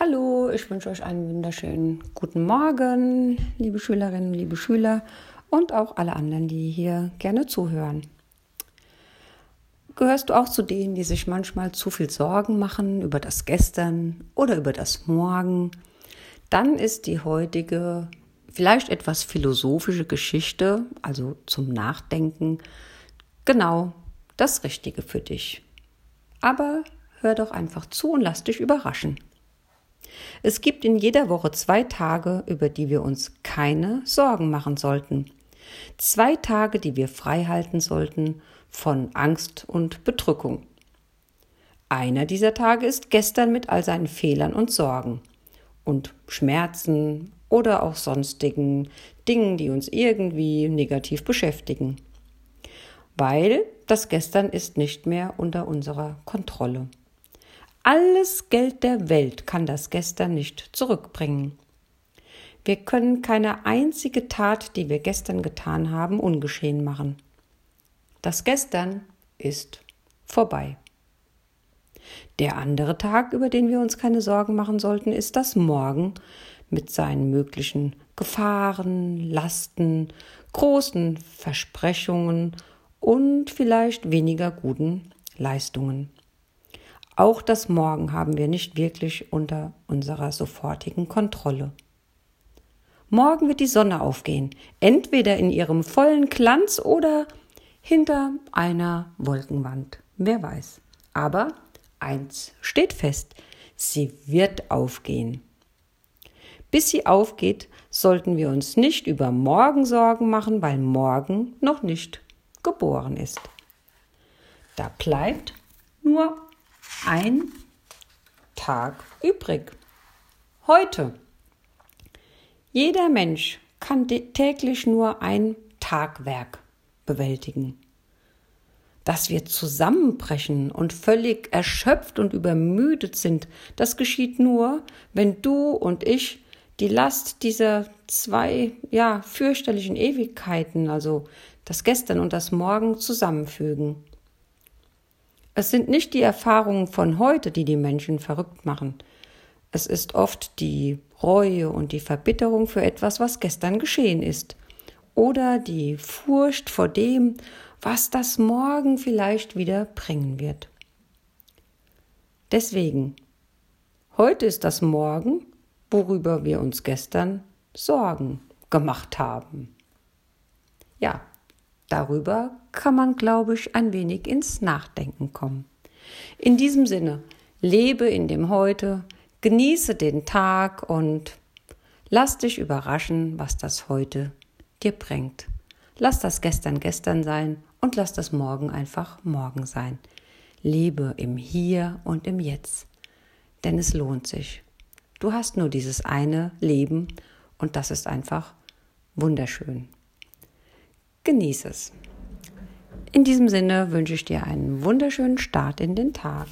Hallo, ich wünsche euch einen wunderschönen guten Morgen, liebe Schülerinnen, liebe Schüler und auch alle anderen, die hier gerne zuhören. Gehörst du auch zu denen, die sich manchmal zu viel Sorgen machen über das Gestern oder über das Morgen? Dann ist die heutige vielleicht etwas philosophische Geschichte, also zum Nachdenken, genau das Richtige für dich. Aber hör doch einfach zu und lass dich überraschen. Es gibt in jeder Woche zwei Tage, über die wir uns keine Sorgen machen sollten. Zwei Tage, die wir frei halten sollten von Angst und Bedrückung. Einer dieser Tage ist gestern mit all seinen Fehlern und Sorgen und Schmerzen oder auch sonstigen Dingen, die uns irgendwie negativ beschäftigen. Weil das Gestern ist nicht mehr unter unserer Kontrolle. Alles Geld der Welt kann das gestern nicht zurückbringen. Wir können keine einzige Tat, die wir gestern getan haben, ungeschehen machen. Das Gestern ist vorbei. Der andere Tag, über den wir uns keine Sorgen machen sollten, ist das Morgen mit seinen möglichen Gefahren, Lasten, großen Versprechungen und vielleicht weniger guten Leistungen. Auch das Morgen haben wir nicht wirklich unter unserer sofortigen Kontrolle. Morgen wird die Sonne aufgehen, entweder in ihrem vollen Glanz oder hinter einer Wolkenwand. Wer weiß. Aber eins steht fest, sie wird aufgehen. Bis sie aufgeht, sollten wir uns nicht über morgen Sorgen machen, weil morgen noch nicht geboren ist. Da bleibt nur ein Tag übrig. Heute. Jeder Mensch kann täglich nur ein Tagwerk bewältigen. Dass wir zusammenbrechen und völlig erschöpft und übermüdet sind, das geschieht nur, wenn du und ich die Last dieser zwei, ja, fürchterlichen Ewigkeiten, also das Gestern und das Morgen zusammenfügen. Es sind nicht die Erfahrungen von heute, die die Menschen verrückt machen. Es ist oft die Reue und die Verbitterung für etwas, was gestern geschehen ist. Oder die Furcht vor dem, was das morgen vielleicht wieder bringen wird. Deswegen, heute ist das Morgen, worüber wir uns gestern Sorgen gemacht haben. Ja, Darüber kann man, glaube ich, ein wenig ins Nachdenken kommen. In diesem Sinne, lebe in dem Heute, genieße den Tag und lass dich überraschen, was das Heute dir bringt. Lass das gestern gestern sein und lass das morgen einfach morgen sein. Lebe im Hier und im Jetzt, denn es lohnt sich. Du hast nur dieses eine Leben und das ist einfach wunderschön. Genieße es. In diesem Sinne wünsche ich dir einen wunderschönen Start in den Tag.